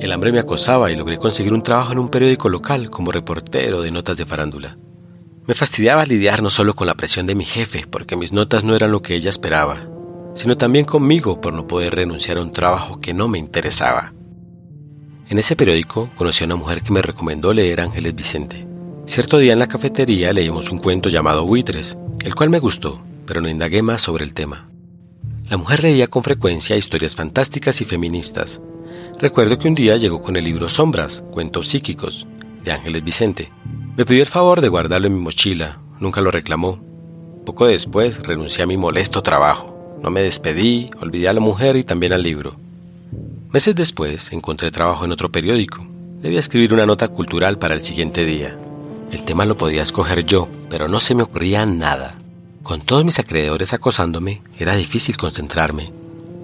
El hambre me acosaba y logré conseguir un trabajo en un periódico local como reportero de notas de farándula. Me fastidiaba lidiar no solo con la presión de mi jefe, porque mis notas no eran lo que ella esperaba, sino también conmigo por no poder renunciar a un trabajo que no me interesaba. En ese periódico conocí a una mujer que me recomendó leer Ángeles Vicente. Cierto día en la cafetería leímos un cuento llamado Buitres, el cual me gustó, pero no indagué más sobre el tema. La mujer leía con frecuencia historias fantásticas y feministas. Recuerdo que un día llegó con el libro Sombras, Cuentos Psíquicos, de Ángeles Vicente. Me pidió el favor de guardarlo en mi mochila, nunca lo reclamó. Poco después renuncié a mi molesto trabajo. No me despedí, olvidé a la mujer y también al libro. Meses después encontré trabajo en otro periódico. Debía escribir una nota cultural para el siguiente día. El tema lo podía escoger yo, pero no se me ocurría nada. Con todos mis acreedores acosándome, era difícil concentrarme.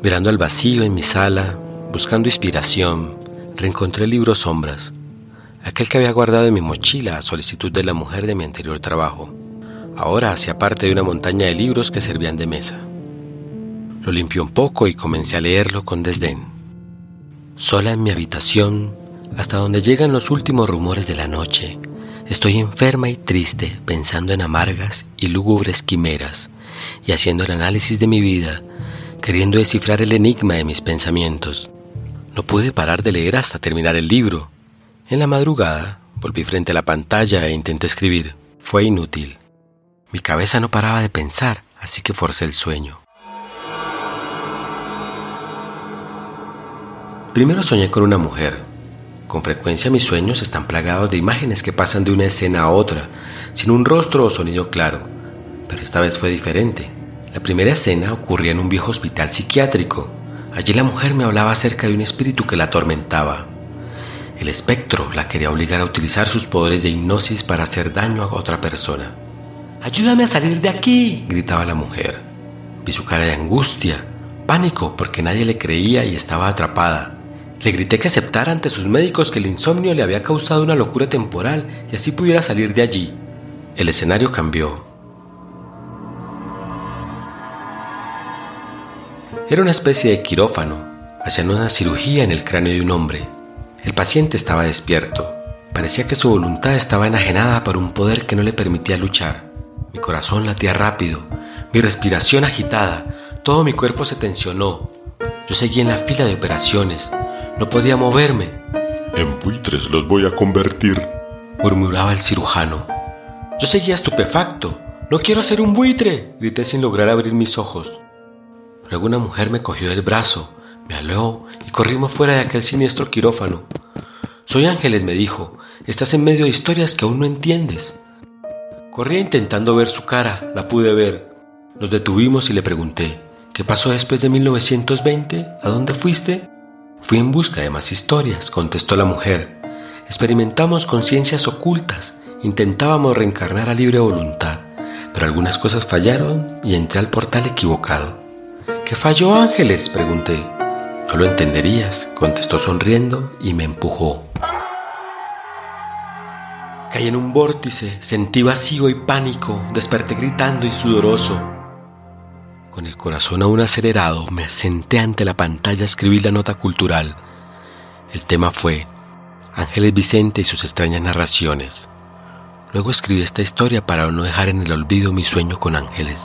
Mirando al vacío en mi sala, buscando inspiración, reencontré el libro Sombras, aquel que había guardado en mi mochila a solicitud de la mujer de mi anterior trabajo. Ahora hacía parte de una montaña de libros que servían de mesa. Lo limpié un poco y comencé a leerlo con desdén. Sola en mi habitación, hasta donde llegan los últimos rumores de la noche, estoy enferma y triste pensando en amargas y lúgubres quimeras y haciendo el análisis de mi vida, queriendo descifrar el enigma de mis pensamientos. No pude parar de leer hasta terminar el libro. En la madrugada volví frente a la pantalla e intenté escribir. Fue inútil. Mi cabeza no paraba de pensar, así que forcé el sueño. Primero soñé con una mujer. Con frecuencia mis sueños están plagados de imágenes que pasan de una escena a otra, sin un rostro o sonido claro, pero esta vez fue diferente. La primera escena ocurría en un viejo hospital psiquiátrico. Allí la mujer me hablaba acerca de un espíritu que la atormentaba. El espectro la quería obligar a utilizar sus poderes de hipnosis para hacer daño a otra persona. Ayúdame a salir de aquí, gritaba la mujer. Vi su cara de angustia, pánico porque nadie le creía y estaba atrapada. Le grité que aceptara ante sus médicos que el insomnio le había causado una locura temporal y así pudiera salir de allí. El escenario cambió. Era una especie de quirófano. Hacían una cirugía en el cráneo de un hombre. El paciente estaba despierto. Parecía que su voluntad estaba enajenada por un poder que no le permitía luchar. Mi corazón latía rápido, mi respiración agitada, todo mi cuerpo se tensionó. Yo seguía en la fila de operaciones, no podía moverme. En buitres los voy a convertir, murmuraba el cirujano. Yo seguía estupefacto. No quiero ser un buitre, grité sin lograr abrir mis ojos. Luego una mujer me cogió del brazo, me aló y corrimos fuera de aquel siniestro quirófano. Soy Ángeles, me dijo. Estás en medio de historias que aún no entiendes. Corría intentando ver su cara, la pude ver. Nos detuvimos y le pregunté, ¿qué pasó después de 1920? ¿A dónde fuiste? Fui en busca de más historias, contestó la mujer. Experimentamos conciencias ocultas, intentábamos reencarnar a libre voluntad, pero algunas cosas fallaron y entré al portal equivocado. ¿Qué falló Ángeles? pregunté. No lo entenderías, contestó sonriendo y me empujó. Caí en un vórtice, sentí vacío y pánico, desperté gritando y sudoroso. Con el corazón aún acelerado, me senté ante la pantalla a escribir la nota cultural. El tema fue Ángeles Vicente y sus extrañas narraciones. Luego escribí esta historia para no dejar en el olvido mi sueño con ángeles.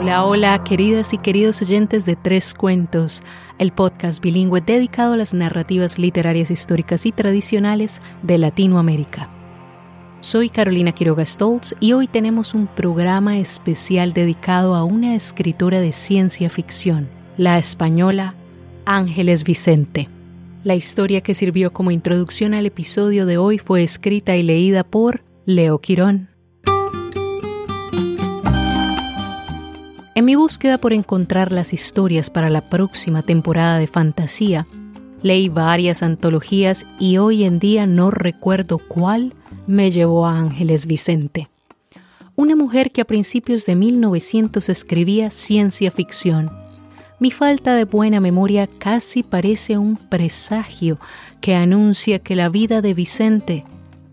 Hola, hola, queridas y queridos oyentes de Tres Cuentos, el podcast bilingüe dedicado a las narrativas literarias históricas y tradicionales de Latinoamérica. Soy Carolina Quiroga Stoltz y hoy tenemos un programa especial dedicado a una escritora de ciencia ficción, la española Ángeles Vicente. La historia que sirvió como introducción al episodio de hoy fue escrita y leída por Leo Quirón. En mi búsqueda por encontrar las historias para la próxima temporada de fantasía, leí varias antologías y hoy en día no recuerdo cuál me llevó a Ángeles Vicente, una mujer que a principios de 1900 escribía ciencia ficción. Mi falta de buena memoria casi parece un presagio que anuncia que la vida de Vicente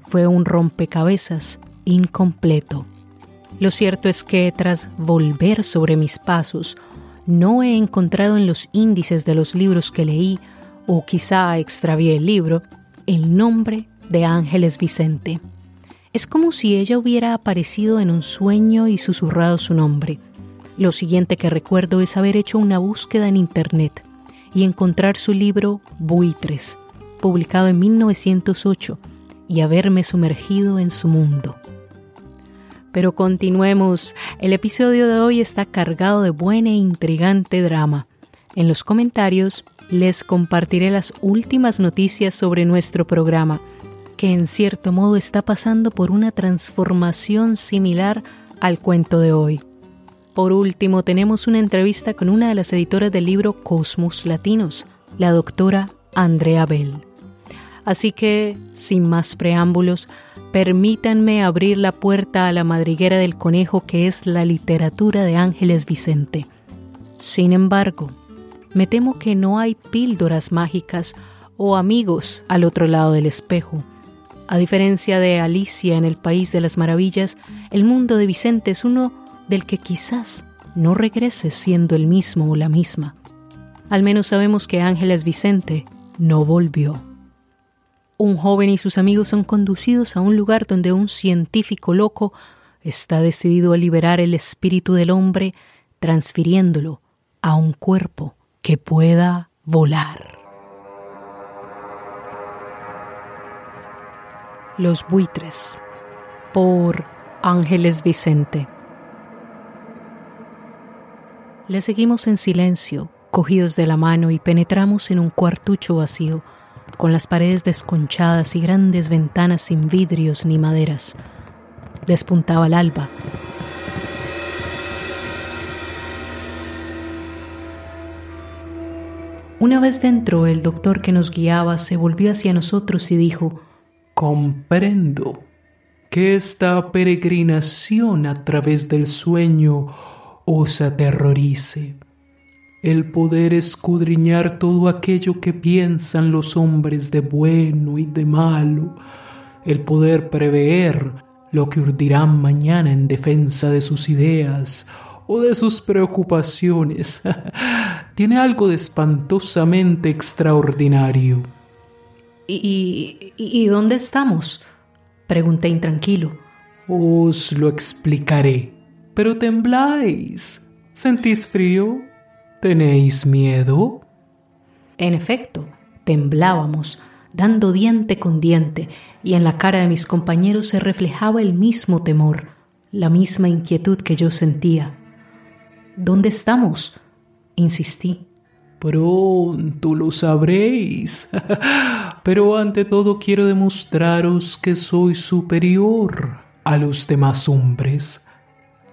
fue un rompecabezas incompleto. Lo cierto es que tras volver sobre mis pasos, no he encontrado en los índices de los libros que leí, o quizá extravié el libro, el nombre de Ángeles Vicente. Es como si ella hubiera aparecido en un sueño y susurrado su nombre. Lo siguiente que recuerdo es haber hecho una búsqueda en Internet y encontrar su libro Buitres, publicado en 1908, y haberme sumergido en su mundo. Pero continuemos, el episodio de hoy está cargado de buen e intrigante drama. En los comentarios les compartiré las últimas noticias sobre nuestro programa, que en cierto modo está pasando por una transformación similar al cuento de hoy. Por último, tenemos una entrevista con una de las editoras del libro Cosmos Latinos, la doctora Andrea Bell. Así que, sin más preámbulos, permítanme abrir la puerta a la madriguera del conejo que es la literatura de Ángeles Vicente. Sin embargo, me temo que no hay píldoras mágicas o amigos al otro lado del espejo. A diferencia de Alicia en el País de las Maravillas, el mundo de Vicente es uno del que quizás no regrese siendo el mismo o la misma. Al menos sabemos que Ángeles Vicente no volvió. Un joven y sus amigos son conducidos a un lugar donde un científico loco está decidido a liberar el espíritu del hombre transfiriéndolo a un cuerpo que pueda volar. Los buitres por Ángeles Vicente. Le seguimos en silencio, cogidos de la mano y penetramos en un cuartucho vacío con las paredes desconchadas y grandes ventanas sin vidrios ni maderas. Despuntaba el alba. Una vez dentro, el doctor que nos guiaba se volvió hacia nosotros y dijo, Comprendo que esta peregrinación a través del sueño os aterrorice el poder escudriñar todo aquello que piensan los hombres de bueno y de malo, el poder prever lo que urdirán mañana en defensa de sus ideas o de sus preocupaciones, tiene algo de espantosamente extraordinario. ¿Y, y, dónde estamos? Pregunté intranquilo. Os lo explicaré. Pero tembláis. ¿Sentís frío? ¿Tenéis miedo? En efecto, temblábamos, dando diente con diente, y en la cara de mis compañeros se reflejaba el mismo temor, la misma inquietud que yo sentía. ¿Dónde estamos? insistí. Pronto lo sabréis. Pero ante todo quiero demostraros que soy superior a los demás hombres.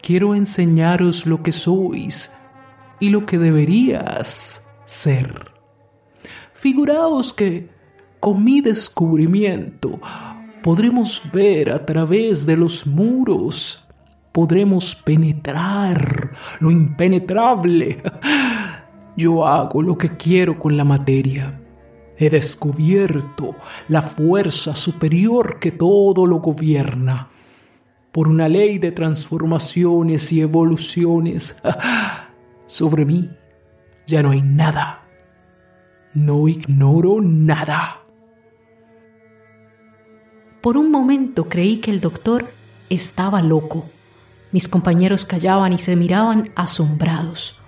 Quiero enseñaros lo que sois y lo que deberías ser. Figuraos que con mi descubrimiento podremos ver a través de los muros, podremos penetrar lo impenetrable. Yo hago lo que quiero con la materia. He descubierto la fuerza superior que todo lo gobierna. Por una ley de transformaciones y evoluciones, sobre mí ya no hay nada. No ignoro nada. Por un momento creí que el doctor estaba loco. Mis compañeros callaban y se miraban asombrados.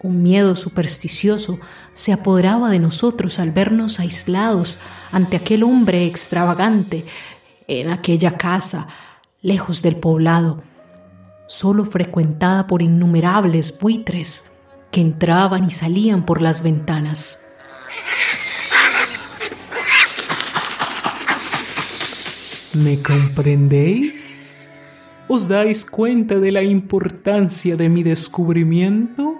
Un miedo supersticioso se apoderaba de nosotros al vernos aislados ante aquel hombre extravagante en aquella casa, lejos del poblado, solo frecuentada por innumerables buitres que entraban y salían por las ventanas. ¿Me comprendéis? ¿Os dais cuenta de la importancia de mi descubrimiento?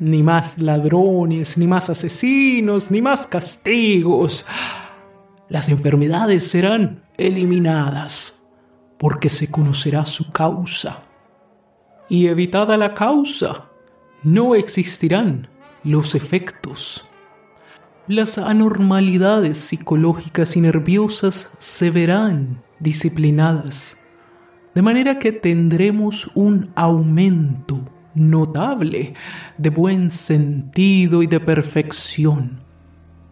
Ni más ladrones, ni más asesinos, ni más castigos. Las enfermedades serán eliminadas porque se conocerá su causa y evitada la causa, no existirán los efectos. Las anormalidades psicológicas y nerviosas se verán disciplinadas, de manera que tendremos un aumento notable, de buen sentido y de perfección.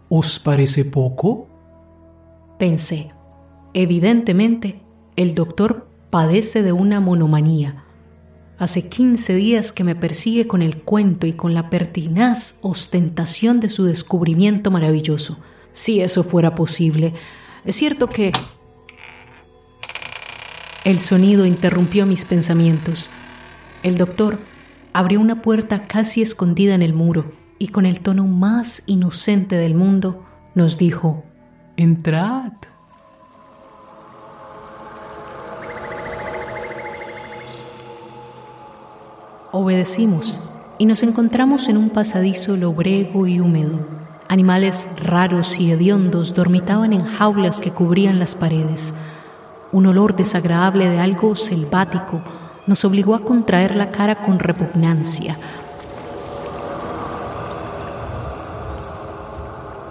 ¿Os parece poco? Pensé. Evidentemente, el doctor padece de una monomanía. Hace 15 días que me persigue con el cuento y con la pertinaz ostentación de su descubrimiento maravilloso. Si eso fuera posible. Es cierto que... El sonido interrumpió mis pensamientos. El doctor abrió una puerta casi escondida en el muro y con el tono más inocente del mundo nos dijo, Entrad. Obedecimos y nos encontramos en un pasadizo lobrego y húmedo. Animales raros y hediondos dormitaban en jaulas que cubrían las paredes. Un olor desagradable de algo selvático nos obligó a contraer la cara con repugnancia.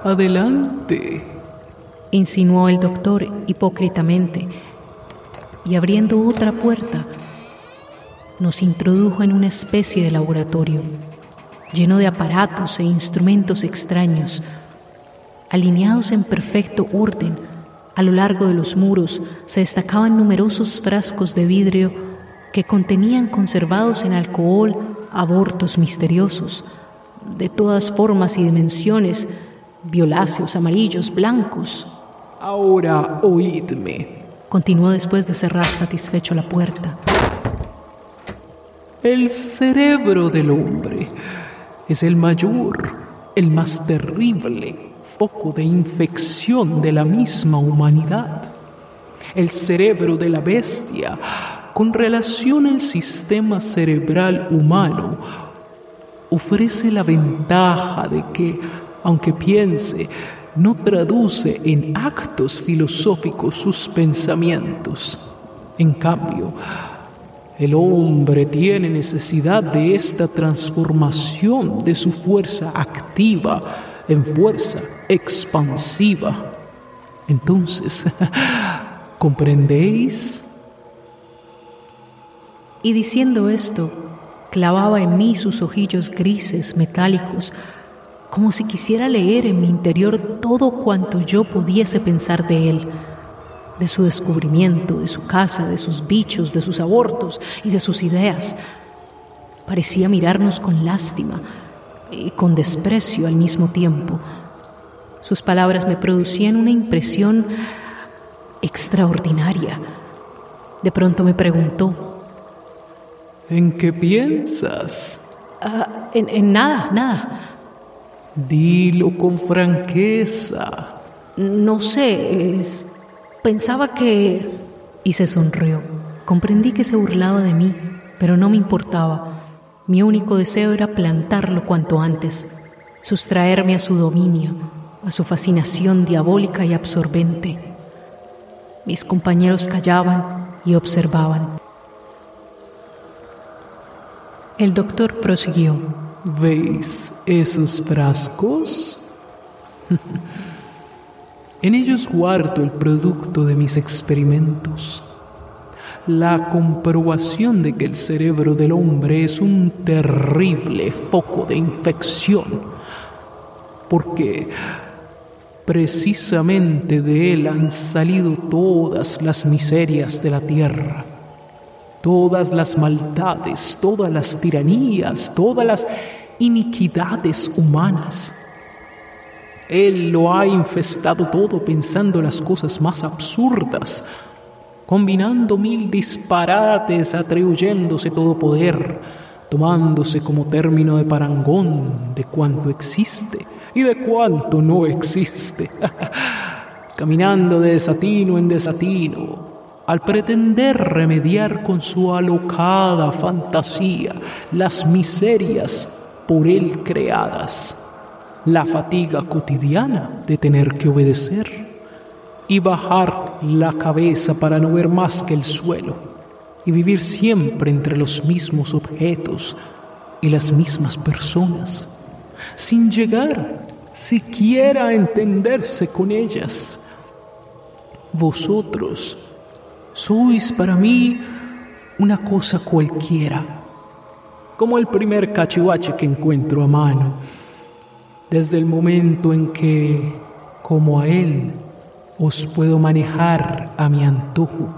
Adelante, insinuó el doctor hipócritamente, y abriendo otra puerta, nos introdujo en una especie de laboratorio, lleno de aparatos e instrumentos extraños, alineados en perfecto orden. A lo largo de los muros se destacaban numerosos frascos de vidrio que contenían conservados en alcohol abortos misteriosos, de todas formas y dimensiones, violáceos, amarillos, blancos. Ahora oídme, continuó después de cerrar satisfecho la puerta. El cerebro del hombre es el mayor, el más terrible foco de infección de la misma humanidad. El cerebro de la bestia, con relación al sistema cerebral humano, ofrece la ventaja de que, aunque piense, no traduce en actos filosóficos sus pensamientos. En cambio, el hombre tiene necesidad de esta transformación de su fuerza activa en fuerza expansiva. Entonces, ¿comprendéis? Y diciendo esto, clavaba en mí sus ojillos grises, metálicos, como si quisiera leer en mi interior todo cuanto yo pudiese pensar de él de su descubrimiento, de su casa, de sus bichos, de sus abortos y de sus ideas. Parecía mirarnos con lástima y con desprecio al mismo tiempo. Sus palabras me producían una impresión extraordinaria. De pronto me preguntó, ¿En qué piensas? Ah, en, en nada, nada. Dilo con franqueza. No sé, es Pensaba que... Y se sonrió. Comprendí que se burlaba de mí, pero no me importaba. Mi único deseo era plantarlo cuanto antes, sustraerme a su dominio, a su fascinación diabólica y absorbente. Mis compañeros callaban y observaban. El doctor prosiguió. ¿Veis esos frascos? En ellos guardo el producto de mis experimentos, la comprobación de que el cerebro del hombre es un terrible foco de infección, porque precisamente de él han salido todas las miserias de la tierra, todas las maldades, todas las tiranías, todas las iniquidades humanas. Él lo ha infestado todo pensando las cosas más absurdas, combinando mil disparates, atribuyéndose todo poder, tomándose como término de parangón de cuanto existe y de cuanto no existe, caminando de desatino en desatino, al pretender remediar con su alocada fantasía las miserias por él creadas la fatiga cotidiana de tener que obedecer y bajar la cabeza para no ver más que el suelo y vivir siempre entre los mismos objetos y las mismas personas, sin llegar siquiera a entenderse con ellas. Vosotros sois para mí una cosa cualquiera como el primer cachivache que encuentro a mano. Desde el momento en que, como a él, os puedo manejar a mi antojo.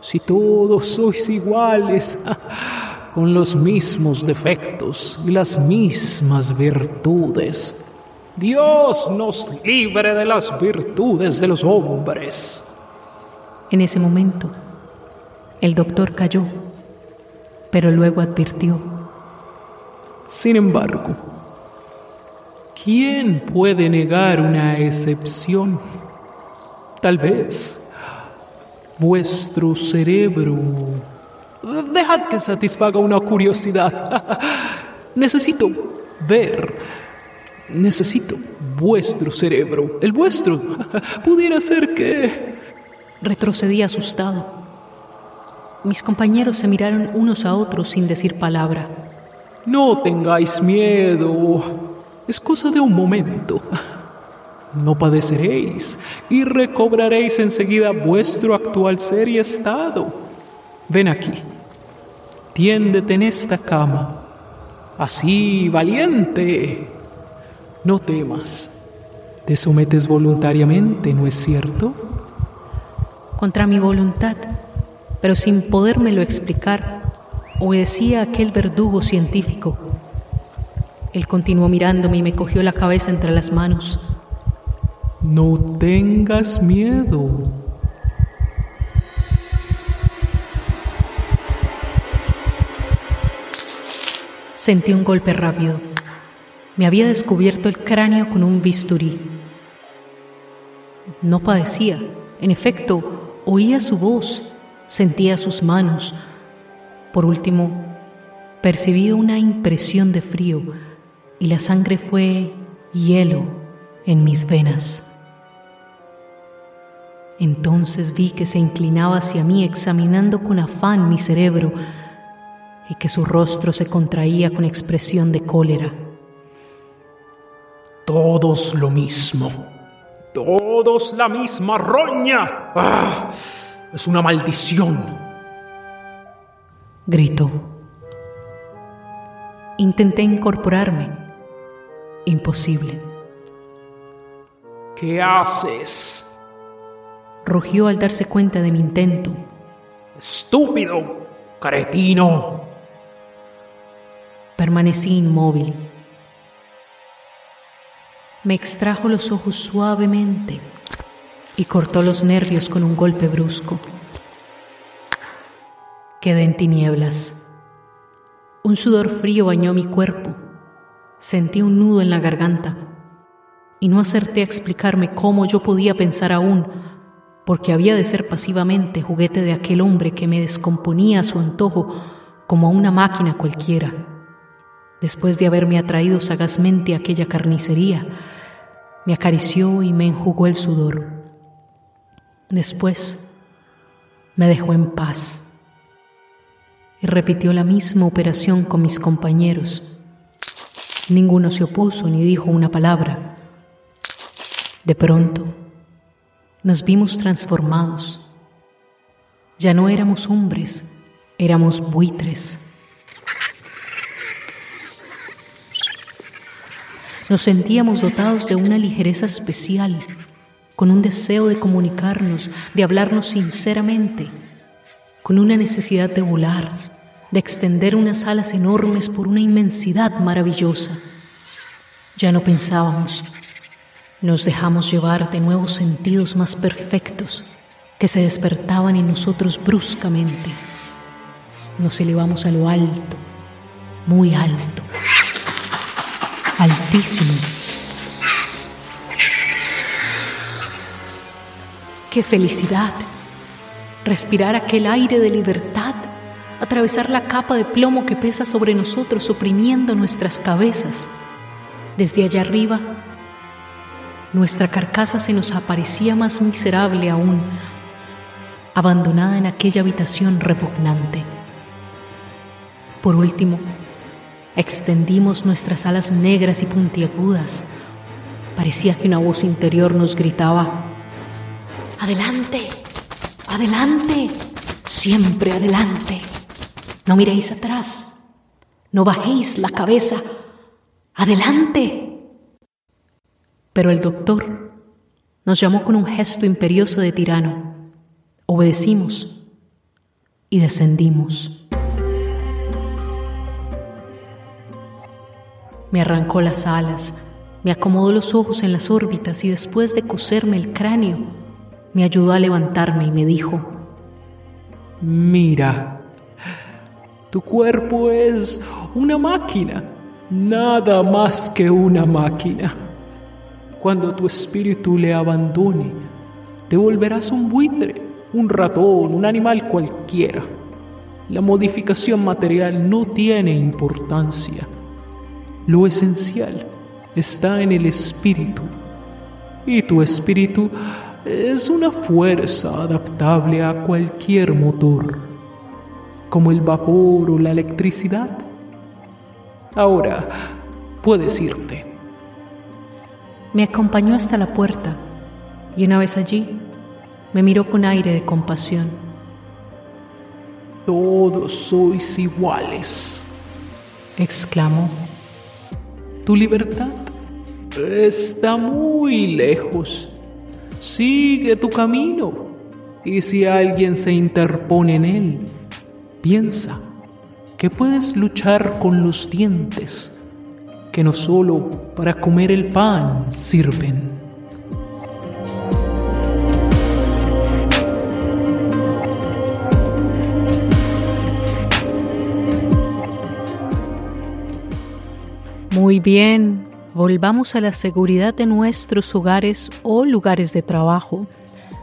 Si todos sois iguales, con los mismos defectos y las mismas virtudes, Dios nos libre de las virtudes de los hombres. En ese momento, el doctor cayó, pero luego advirtió. Sin embargo, ¿quién puede negar una excepción? Tal vez vuestro cerebro. Dejad que satisfaga una curiosidad. Necesito ver. Necesito vuestro cerebro. El vuestro. Pudiera ser que... Retrocedí asustado. Mis compañeros se miraron unos a otros sin decir palabra. No tengáis miedo. Es cosa de un momento. No padeceréis y recobraréis enseguida vuestro actual ser y estado. Ven aquí. Tiéndete en esta cama. Así, valiente. No temas. Te sometes voluntariamente, ¿no es cierto? Contra mi voluntad pero sin podérmelo explicar, obedecía a aquel verdugo científico. Él continuó mirándome y me cogió la cabeza entre las manos. No tengas miedo. Sentí un golpe rápido. Me había descubierto el cráneo con un bisturí. No padecía. En efecto, oía su voz sentía sus manos. Por último, percibí una impresión de frío y la sangre fue hielo en mis venas. Entonces vi que se inclinaba hacia mí examinando con afán mi cerebro y que su rostro se contraía con expresión de cólera. Todos lo mismo. Todos la misma roña. ¡Ah! Es una maldición. Gritó. Intenté incorporarme. Imposible. ¿Qué haces? Rugió al darse cuenta de mi intento. Estúpido, cretino. Permanecí inmóvil. Me extrajo los ojos suavemente y cortó los nervios con un golpe brusco. Quedé en tinieblas. Un sudor frío bañó mi cuerpo. Sentí un nudo en la garganta y no acerté a explicarme cómo yo podía pensar aún, porque había de ser pasivamente juguete de aquel hombre que me descomponía a su antojo como a una máquina cualquiera. Después de haberme atraído sagazmente a aquella carnicería, me acarició y me enjugó el sudor. Después me dejó en paz y repitió la misma operación con mis compañeros. Ninguno se opuso ni dijo una palabra. De pronto nos vimos transformados. Ya no éramos hombres, éramos buitres. Nos sentíamos dotados de una ligereza especial con un deseo de comunicarnos, de hablarnos sinceramente, con una necesidad de volar, de extender unas alas enormes por una inmensidad maravillosa. Ya no pensábamos, nos dejamos llevar de nuevos sentidos más perfectos que se despertaban en nosotros bruscamente. Nos elevamos a lo alto, muy alto, altísimo ¡Qué felicidad! Respirar aquel aire de libertad, atravesar la capa de plomo que pesa sobre nosotros oprimiendo nuestras cabezas. Desde allá arriba, nuestra carcasa se nos aparecía más miserable aún, abandonada en aquella habitación repugnante. Por último, extendimos nuestras alas negras y puntiagudas. Parecía que una voz interior nos gritaba, Adelante, adelante, siempre adelante. No miréis atrás, no bajéis la cabeza. Adelante. Pero el doctor nos llamó con un gesto imperioso de tirano. Obedecimos y descendimos. Me arrancó las alas, me acomodó los ojos en las órbitas y después de coserme el cráneo, me ayudó a levantarme y me dijo, Mira, tu cuerpo es una máquina, nada más que una máquina. Cuando tu espíritu le abandone, te volverás un buitre, un ratón, un animal cualquiera. La modificación material no tiene importancia. Lo esencial está en el espíritu. Y tu espíritu es una fuerza adaptable a cualquier motor, como el vapor o la electricidad. Ahora puedes irte. Me acompañó hasta la puerta y una vez allí me miró con aire de compasión. Todos sois iguales, exclamó. Tu libertad está muy lejos. Sigue tu camino. Y si alguien se interpone en él, piensa que puedes luchar con los dientes, que no solo para comer el pan sirven. Muy bien, volvamos a la seguridad de nuestros hogares o lugares de trabajo,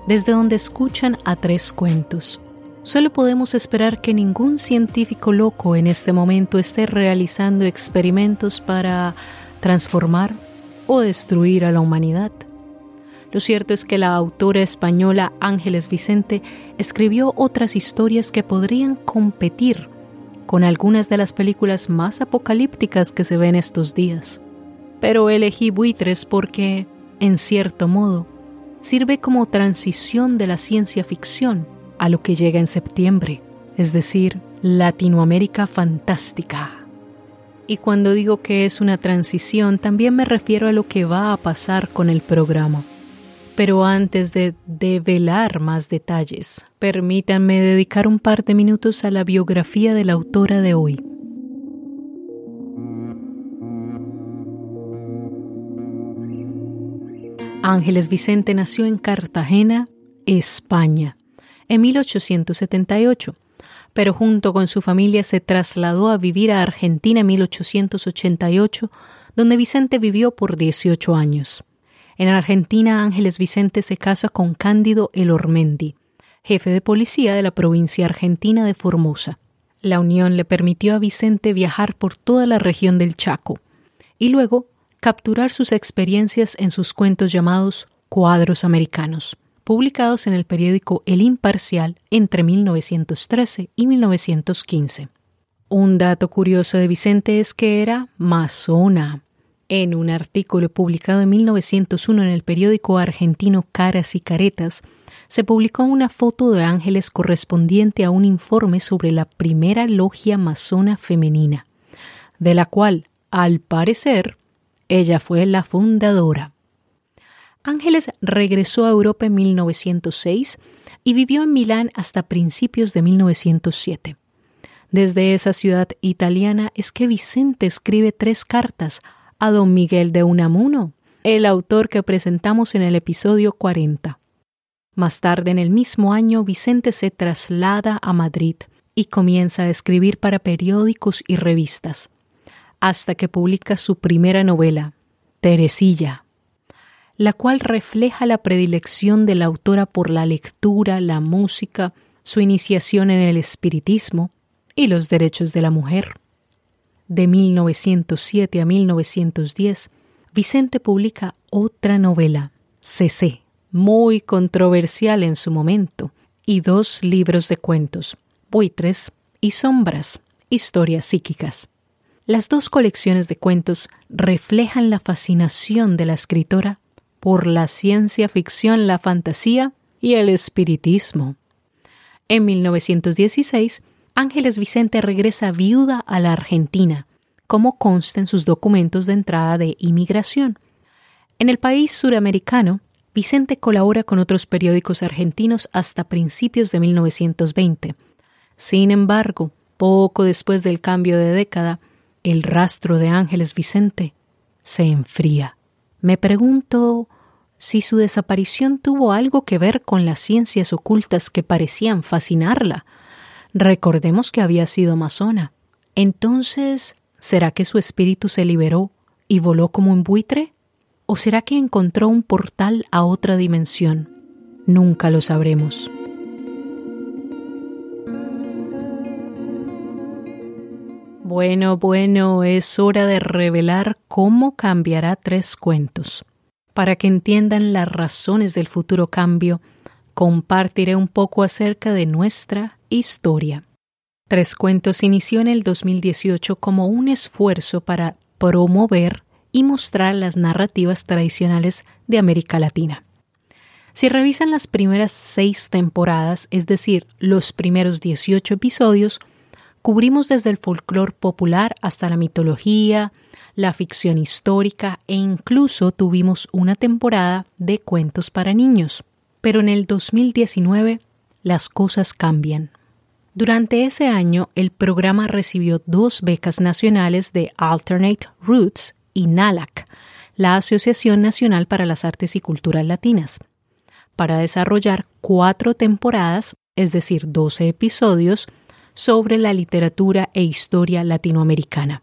desde donde escuchan a tres cuentos. Solo podemos esperar que ningún científico loco en este momento esté realizando experimentos para transformar o destruir a la humanidad. Lo cierto es que la autora española Ángeles Vicente escribió otras historias que podrían competir con algunas de las películas más apocalípticas que se ven estos días. Pero elegí buitres porque, en cierto modo, sirve como transición de la ciencia ficción a lo que llega en septiembre, es decir, Latinoamérica fantástica. Y cuando digo que es una transición, también me refiero a lo que va a pasar con el programa. Pero antes de develar más detalles, permítanme dedicar un par de minutos a la biografía de la autora de hoy. Ángeles Vicente nació en Cartagena, España, en 1878, pero junto con su familia se trasladó a vivir a Argentina en 1888, donde Vicente vivió por 18 años. En Argentina, Ángeles Vicente se casa con Cándido Elormendi, jefe de policía de la provincia argentina de Formosa. La unión le permitió a Vicente viajar por toda la región del Chaco y luego capturar sus experiencias en sus cuentos llamados Cuadros Americanos, publicados en el periódico El Imparcial entre 1913 y 1915. Un dato curioso de Vicente es que era masona. En un artículo publicado en 1901 en el periódico argentino Caras y Caretas, se publicó una foto de ángeles correspondiente a un informe sobre la primera logia masona femenina, de la cual, al parecer, ella fue la fundadora. Ángeles regresó a Europa en 1906 y vivió en Milán hasta principios de 1907. Desde esa ciudad italiana es que Vicente escribe tres cartas a don Miguel de Unamuno, el autor que presentamos en el episodio 40. Más tarde en el mismo año, Vicente se traslada a Madrid y comienza a escribir para periódicos y revistas, hasta que publica su primera novela, Teresilla, la cual refleja la predilección de la autora por la lectura, la música, su iniciación en el espiritismo y los derechos de la mujer. De 1907 a 1910, Vicente publica otra novela, CC, muy controversial en su momento, y dos libros de cuentos, Buitres y Sombras, historias psíquicas. Las dos colecciones de cuentos reflejan la fascinación de la escritora por la ciencia ficción, la fantasía y el espiritismo. En 1916, Ángeles Vicente regresa viuda a la Argentina, como consta en sus documentos de entrada de inmigración. En el país suramericano, Vicente colabora con otros periódicos argentinos hasta principios de 1920. Sin embargo, poco después del cambio de década, el rastro de Ángeles Vicente se enfría. Me pregunto si su desaparición tuvo algo que ver con las ciencias ocultas que parecían fascinarla. Recordemos que había sido masona. Entonces, ¿será que su espíritu se liberó y voló como un buitre? ¿O será que encontró un portal a otra dimensión? Nunca lo sabremos. Bueno, bueno, es hora de revelar cómo cambiará tres cuentos. Para que entiendan las razones del futuro cambio, compartiré un poco acerca de nuestra historia. Tres Cuentos inició en el 2018 como un esfuerzo para promover y mostrar las narrativas tradicionales de América Latina. Si revisan las primeras seis temporadas, es decir, los primeros 18 episodios, cubrimos desde el folclore popular hasta la mitología, la ficción histórica e incluso tuvimos una temporada de cuentos para niños. Pero en el 2019 las cosas cambian. Durante ese año, el programa recibió dos becas nacionales de Alternate Roots y NALAC, la Asociación Nacional para las Artes y Culturas Latinas, para desarrollar cuatro temporadas, es decir, 12 episodios, sobre la literatura e historia latinoamericana.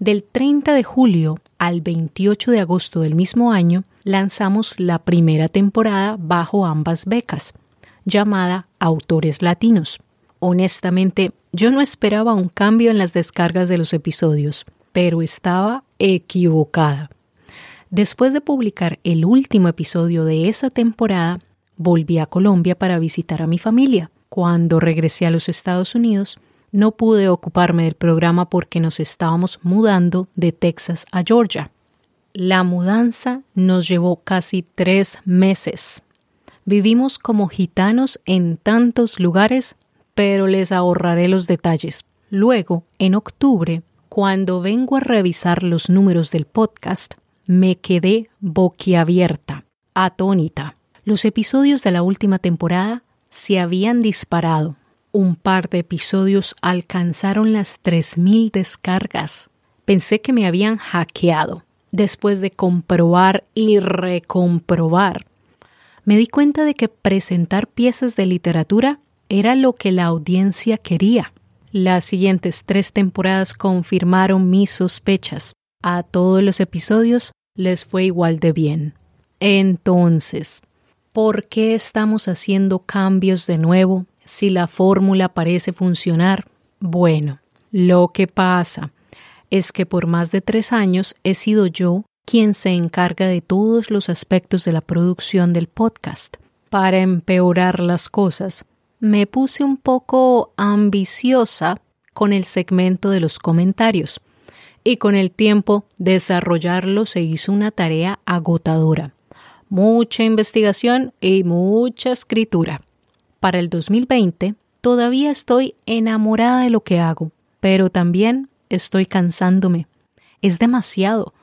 Del 30 de julio al 28 de agosto del mismo año, lanzamos la primera temporada bajo ambas becas, llamada Autores Latinos. Honestamente, yo no esperaba un cambio en las descargas de los episodios, pero estaba equivocada. Después de publicar el último episodio de esa temporada, volví a Colombia para visitar a mi familia. Cuando regresé a los Estados Unidos, no pude ocuparme del programa porque nos estábamos mudando de Texas a Georgia. La mudanza nos llevó casi tres meses. Vivimos como gitanos en tantos lugares, pero les ahorraré los detalles. Luego, en octubre, cuando vengo a revisar los números del podcast, me quedé boquiabierta, atónita. Los episodios de la última temporada se habían disparado un par de episodios alcanzaron las 3.000 descargas. Pensé que me habían hackeado. Después de comprobar y recomprobar, me di cuenta de que presentar piezas de literatura era lo que la audiencia quería. Las siguientes tres temporadas confirmaron mis sospechas. A todos los episodios les fue igual de bien. Entonces, ¿por qué estamos haciendo cambios de nuevo si la fórmula parece funcionar? Bueno, lo que pasa es que por más de tres años he sido yo quien se encarga de todos los aspectos de la producción del podcast. Para empeorar las cosas, me puse un poco ambiciosa con el segmento de los comentarios y con el tiempo desarrollarlo se hizo una tarea agotadora. Mucha investigación y mucha escritura para el 2020, todavía estoy enamorada de lo que hago, pero también estoy cansándome. Es demasiado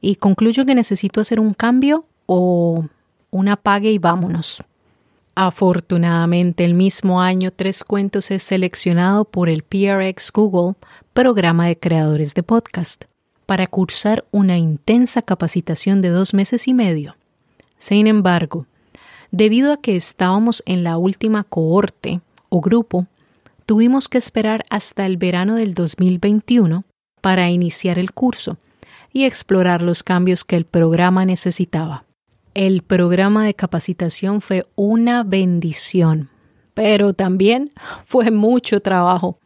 y concluyo que necesito hacer un cambio o un apague y vámonos. Afortunadamente, el mismo año Tres Cuentos es seleccionado por el PRX Google, programa de creadores de podcast, para cursar una intensa capacitación de dos meses y medio. Sin embargo, Debido a que estábamos en la última cohorte o grupo, tuvimos que esperar hasta el verano del 2021 para iniciar el curso y explorar los cambios que el programa necesitaba. El programa de capacitación fue una bendición, pero también fue mucho trabajo.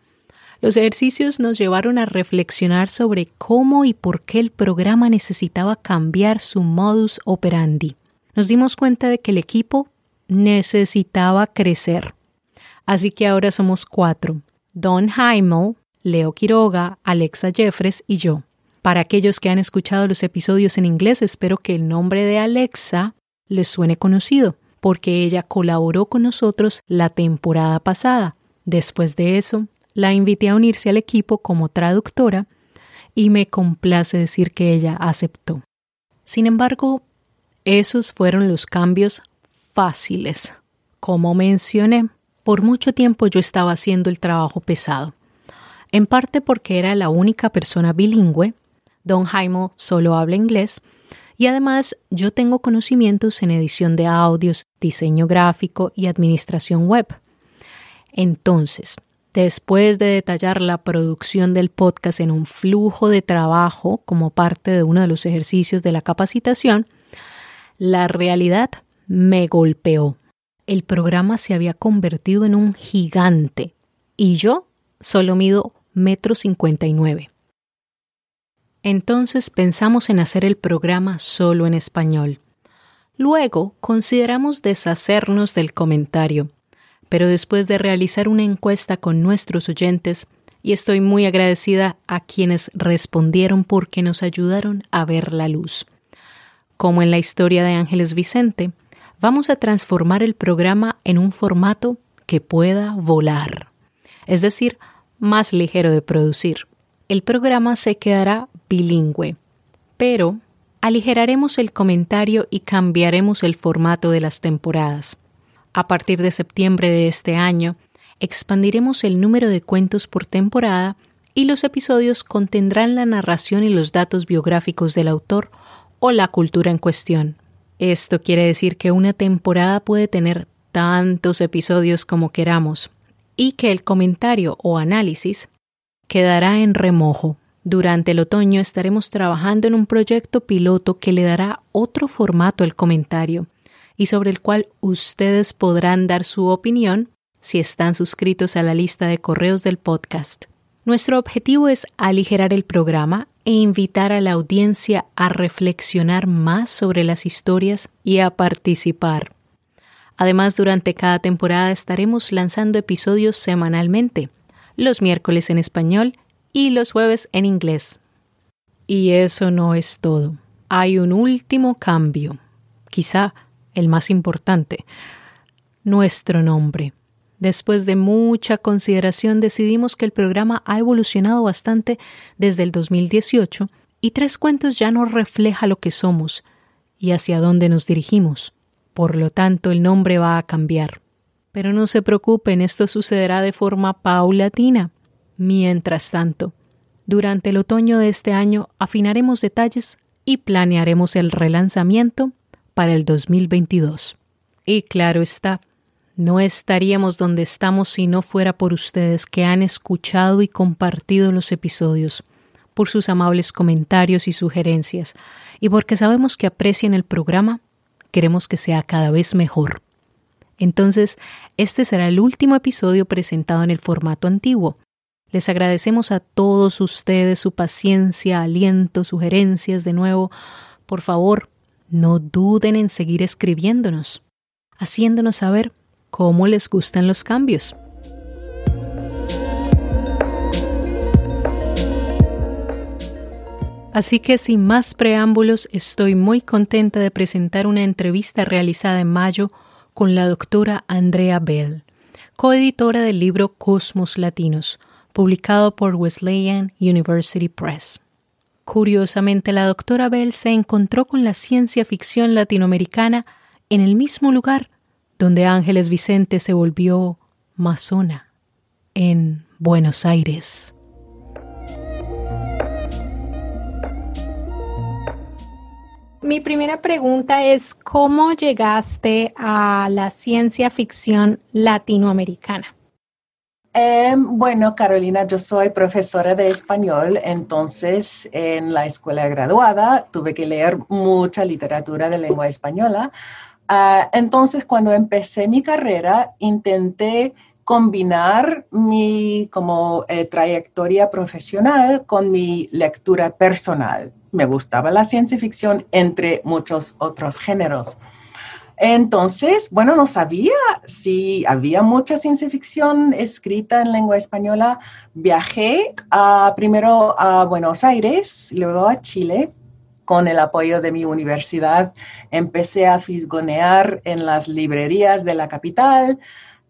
Los ejercicios nos llevaron a reflexionar sobre cómo y por qué el programa necesitaba cambiar su modus operandi nos dimos cuenta de que el equipo necesitaba crecer. Así que ahora somos cuatro. Don Heimel, Leo Quiroga, Alexa Jeffres y yo. Para aquellos que han escuchado los episodios en inglés, espero que el nombre de Alexa les suene conocido, porque ella colaboró con nosotros la temporada pasada. Después de eso, la invité a unirse al equipo como traductora y me complace decir que ella aceptó. Sin embargo, esos fueron los cambios fáciles. Como mencioné, por mucho tiempo yo estaba haciendo el trabajo pesado, en parte porque era la única persona bilingüe, don Jaime solo habla inglés, y además yo tengo conocimientos en edición de audios, diseño gráfico y administración web. Entonces, después de detallar la producción del podcast en un flujo de trabajo como parte de uno de los ejercicios de la capacitación, la realidad me golpeó. El programa se había convertido en un gigante y yo solo mido metro cincuenta y nueve. Entonces pensamos en hacer el programa solo en español. Luego consideramos deshacernos del comentario pero después de realizar una encuesta con nuestros oyentes, y estoy muy agradecida a quienes respondieron porque nos ayudaron a ver la luz. Como en la historia de Ángeles Vicente, vamos a transformar el programa en un formato que pueda volar, es decir, más ligero de producir. El programa se quedará bilingüe, pero aligeraremos el comentario y cambiaremos el formato de las temporadas. A partir de septiembre de este año, expandiremos el número de cuentos por temporada y los episodios contendrán la narración y los datos biográficos del autor o la cultura en cuestión. Esto quiere decir que una temporada puede tener tantos episodios como queramos y que el comentario o análisis quedará en remojo. Durante el otoño estaremos trabajando en un proyecto piloto que le dará otro formato al comentario y sobre el cual ustedes podrán dar su opinión si están suscritos a la lista de correos del podcast. Nuestro objetivo es aligerar el programa e invitar a la audiencia a reflexionar más sobre las historias y a participar. Además, durante cada temporada estaremos lanzando episodios semanalmente, los miércoles en español y los jueves en inglés. Y eso no es todo. Hay un último cambio, quizá el más importante, nuestro nombre. Después de mucha consideración decidimos que el programa ha evolucionado bastante desde el 2018 y Tres Cuentos ya no refleja lo que somos y hacia dónde nos dirigimos. Por lo tanto, el nombre va a cambiar. Pero no se preocupen, esto sucederá de forma paulatina. Mientras tanto, durante el otoño de este año afinaremos detalles y planearemos el relanzamiento para el 2022. Y claro está, no estaríamos donde estamos si no fuera por ustedes que han escuchado y compartido los episodios, por sus amables comentarios y sugerencias, y porque sabemos que aprecian el programa, queremos que sea cada vez mejor. Entonces, este será el último episodio presentado en el formato antiguo. Les agradecemos a todos ustedes su paciencia, aliento, sugerencias de nuevo. Por favor, no duden en seguir escribiéndonos, haciéndonos saber cómo les gustan los cambios. Así que sin más preámbulos, estoy muy contenta de presentar una entrevista realizada en mayo con la doctora Andrea Bell, coeditora del libro Cosmos Latinos, publicado por Wesleyan University Press. Curiosamente, la doctora Bell se encontró con la ciencia ficción latinoamericana en el mismo lugar donde Ángeles Vicente se volvió masona, en Buenos Aires. Mi primera pregunta es, ¿cómo llegaste a la ciencia ficción latinoamericana? Eh, bueno, Carolina, yo soy profesora de español, entonces en la escuela graduada tuve que leer mucha literatura de lengua española. Ah, entonces, cuando empecé mi carrera, intenté combinar mi como eh, trayectoria profesional con mi lectura personal. Me gustaba la ciencia ficción entre muchos otros géneros. Entonces, bueno, no sabía si había mucha ciencia ficción escrita en lengua española. Viajé primero a Buenos Aires, luego a Chile. Con el apoyo de mi universidad, empecé a fisgonear en las librerías de la capital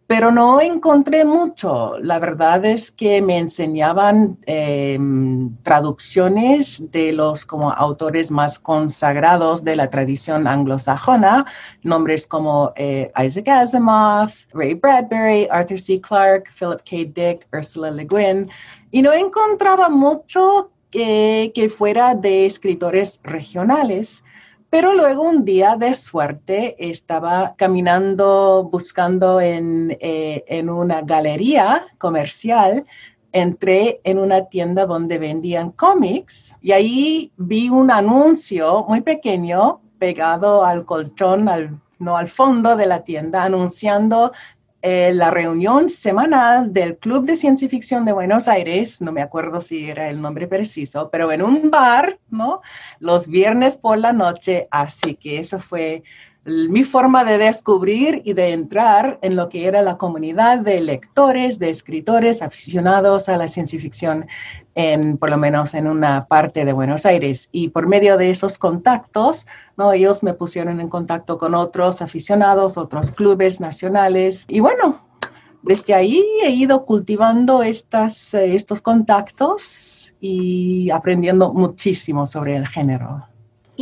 pero no encontré mucho. La verdad es que me enseñaban em, traducciones de los como autores más consagrados de la tradición anglosajona, nombres como eh, Isaac Asimov, Ray Bradbury, Arthur C. Clarke, Philip K. Dick, Ursula Le Guin, y no encontraba mucho que fuera de escritores regionales. Pero luego un día de suerte estaba caminando buscando en, eh, en una galería comercial entré en una tienda donde vendían cómics y ahí vi un anuncio muy pequeño pegado al colchón, al, no al fondo de la tienda, anunciando eh, la reunión semanal del Club de Ciencia Ficción de Buenos Aires, no me acuerdo si era el nombre preciso, pero en un bar, ¿no? Los viernes por la noche, así que eso fue mi forma de descubrir y de entrar en lo que era la comunidad de lectores, de escritores aficionados a la ciencia ficción, en, por lo menos en una parte de Buenos Aires. Y por medio de esos contactos, ¿no? ellos me pusieron en contacto con otros aficionados, otros clubes nacionales. Y bueno, desde ahí he ido cultivando eh, estos contactos y aprendiendo muchísimo sobre el género.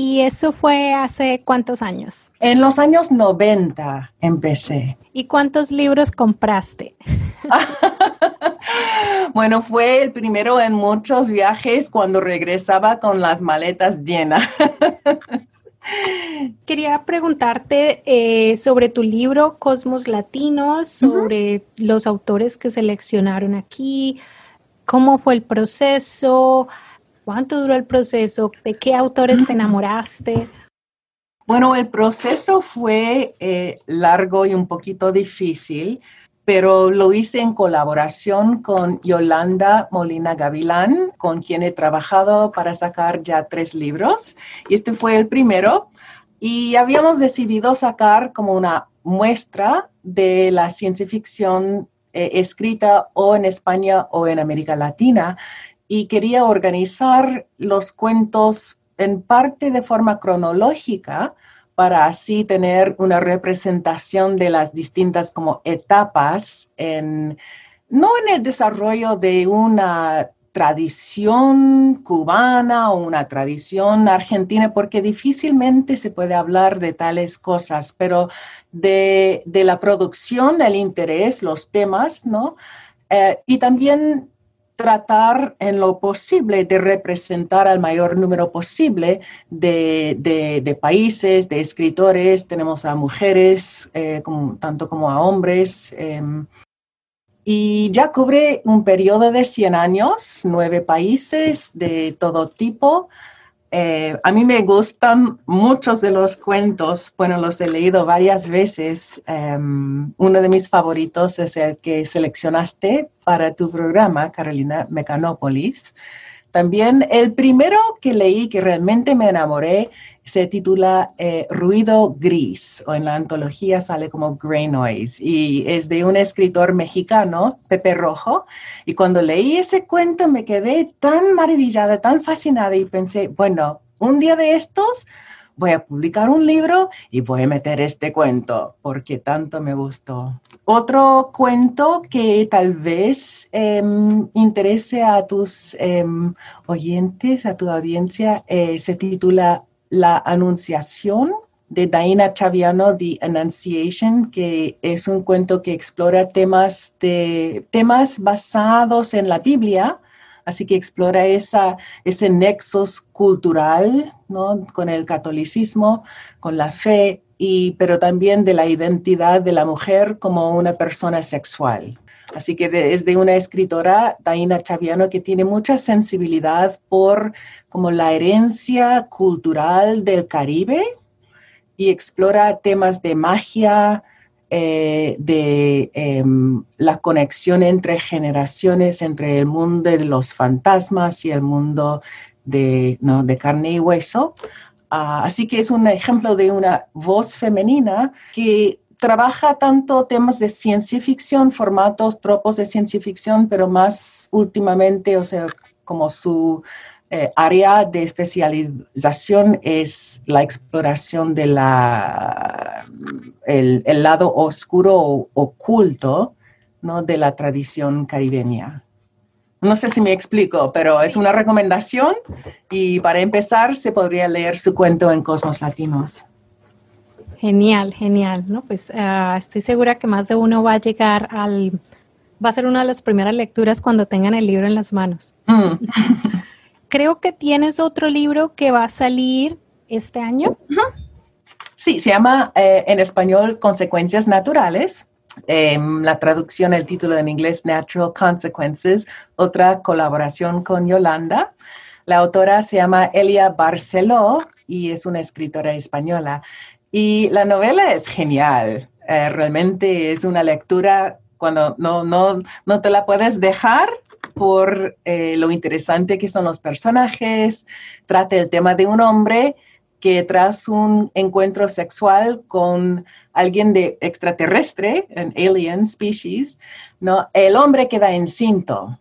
¿Y eso fue hace cuántos años? En los años 90 empecé. ¿Y cuántos libros compraste? bueno, fue el primero en muchos viajes cuando regresaba con las maletas llenas. Quería preguntarte eh, sobre tu libro Cosmos Latinos, sobre los autores que seleccionaron aquí, cómo fue el proceso, ¿Cuánto duró el proceso? ¿De qué autores te enamoraste? Bueno, el proceso fue eh, largo y un poquito difícil, pero lo hice en colaboración con Yolanda Molina Gavilán, con quien he trabajado para sacar ya tres libros. Y este fue el primero. Y habíamos decidido sacar como una muestra de la ciencia ficción eh, escrita o en España o en América Latina y quería organizar los cuentos en parte de forma cronológica para así tener una representación de las distintas como etapas en no en el desarrollo de una tradición cubana o una tradición argentina, porque difícilmente se puede hablar de tales cosas, pero de, la producción, el interés, los temas, ¿no? Eh, y también tratar en lo posible de representar al mayor número posible de, países, de escritores. Tenemos a mujeres, eh, tanto como a hombres. Em, y ya cubre un periodo de 100 años, nueve países de todo tipo. Eh, a mí me gustan muchos de los cuentos, bueno, los he leído varias veces. Em, uno de mis favoritos es el que seleccionaste para tu programa, Carolina Mecanópolis. También el primero que leí que realmente me enamoré se titula eh, Ruido Gris, o en la antología sale como Grey Noise, y es de un escritor mexicano, Pepe Rojo, y cuando leí ese cuento me quedé tan maravillada, tan fascinada, y pensé, bueno, un día de estos voy a publicar un libro y voy a meter este cuento, porque tanto me gustó. Otro cuento que tal vez em, interese a tus em, oyentes, a tu audiencia, eh, se titula la Anunciación de Daina Chaviano, The Annunciation, que es un cuento que explora temas, de, temas basados en la Biblia, así que explora esa, ese nexos cultural ¿no? con el catolicismo, con la fe, y, pero también de la identidad de la mujer como una persona sexual. Así que es de una escritora, Daina Chaviano, que tiene mucha sensibilidad por como la herencia cultural del Caribe y explora temas de magia, eh, de em, la conexión entre generaciones, entre el mundo de los fantasmas y el mundo de, de carne y hueso. Ah, así que es un ejemplo de una voz femenina que trabaja tanto temas de ciencia ficción, formatos, tropos de ciencia ficción, pero más últimamente, o sea, como su eh, área de especialización es la exploración de la el, lado oscuro o oculto ¿no? de la tradición caribeña. No sé si me explico, pero es una recomendación y para empezar se podría leer su cuento en Cosmos Latinos. Genial, genial, ¿no? Pues ah, estoy segura que más de uno va a llegar al, va a ser una de las primeras lecturas cuando tengan el libro en las manos. Mm. Creo que tienes otro libro que va a salir este año. Sí, se llama eh, en español Consecuencias Naturales. Em, la traducción, el título en inglés, Natural Consequences, otra colaboración con Yolanda. La autora se llama Elia Barceló y es una escritora española. Y la novela es genial. Eh, realmente es una lectura cuando no, no, no te la puedes dejar por eh, lo interesante que son los personajes. Trata el tema de un hombre que tras un encuentro sexual con alguien de extraterrestre, un alien species, ¿no? el hombre queda encinto.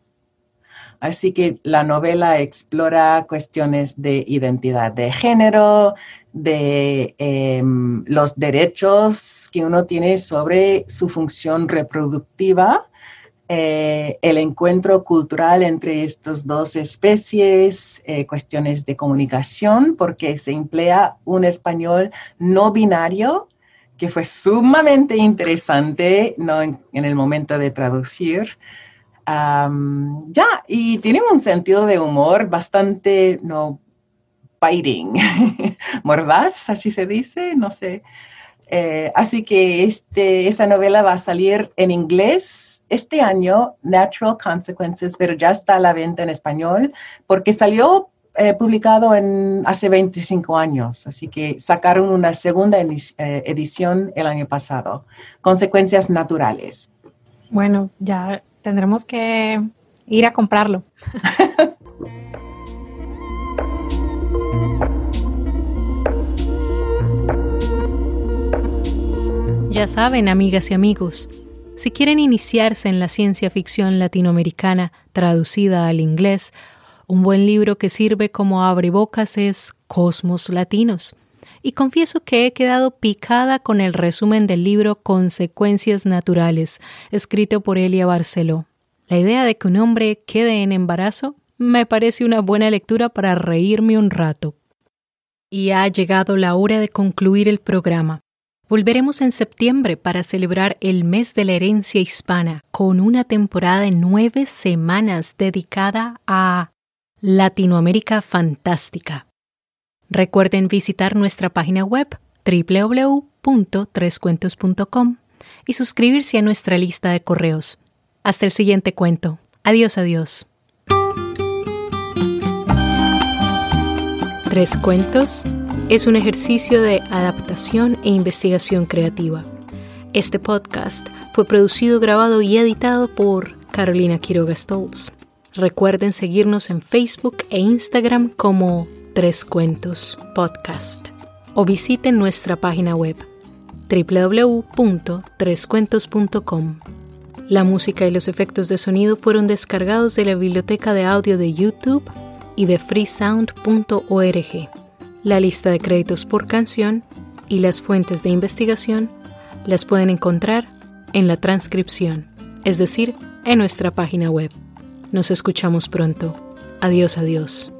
Así que la novela explora cuestiones de identidad de género, de em, los derechos que uno tiene sobre su función reproductiva, eh, el encuentro cultural entre estas dos especies, eh, cuestiones de comunicación, porque se emplea un español no binario que fue sumamente interesante ¿no? en, el momento de traducir. ya, y tiene un sentido de humor bastante no biting, mordaz, así se dice, no sé. Eh, así que este, esa novela va a salir en inglés este año Natural Consequences, pero ya está a la venta en español porque salió eh, publicado en hace 25 años, así que sacaron una segunda eh, edición el año pasado, Consecuencias Naturales. Bueno, ya tendremos que ir a comprarlo. ya saben, amigas y amigos, si quieren iniciarse en la ciencia ficción latinoamericana traducida al inglés, un buen libro que sirve como abrebocas es Cosmos Latinos. Y confieso que he quedado picada con el resumen del libro Consecuencias Naturales, escrito por Elia Barceló. La idea de que un hombre quede en embarazo me parece una buena lectura para reírme un rato. Y ha llegado la hora de concluir el programa. Volveremos en septiembre para celebrar el mes de la herencia hispana con una temporada de nueve semanas dedicada a Latinoamérica Fantástica. Recuerden visitar nuestra página web www.trescuentos.com y suscribirse a nuestra lista de correos. Hasta el siguiente cuento. Adiós, adiós. Tres cuentos es un ejercicio de adaptación e investigación creativa. Este podcast fue producido, grabado y editado por Carolina Quiroga Stoltz. Recuerden seguirnos en Facebook e Instagram como Tres Cuentos Podcast o visiten nuestra página web www.trescuentos.com. La música y los efectos de sonido fueron descargados de la biblioteca de audio de YouTube y de freesound.org. La lista de créditos por canción y las fuentes de investigación las pueden encontrar en la transcripción, es decir, en nuestra página web. Nos escuchamos pronto. Adiós, adiós.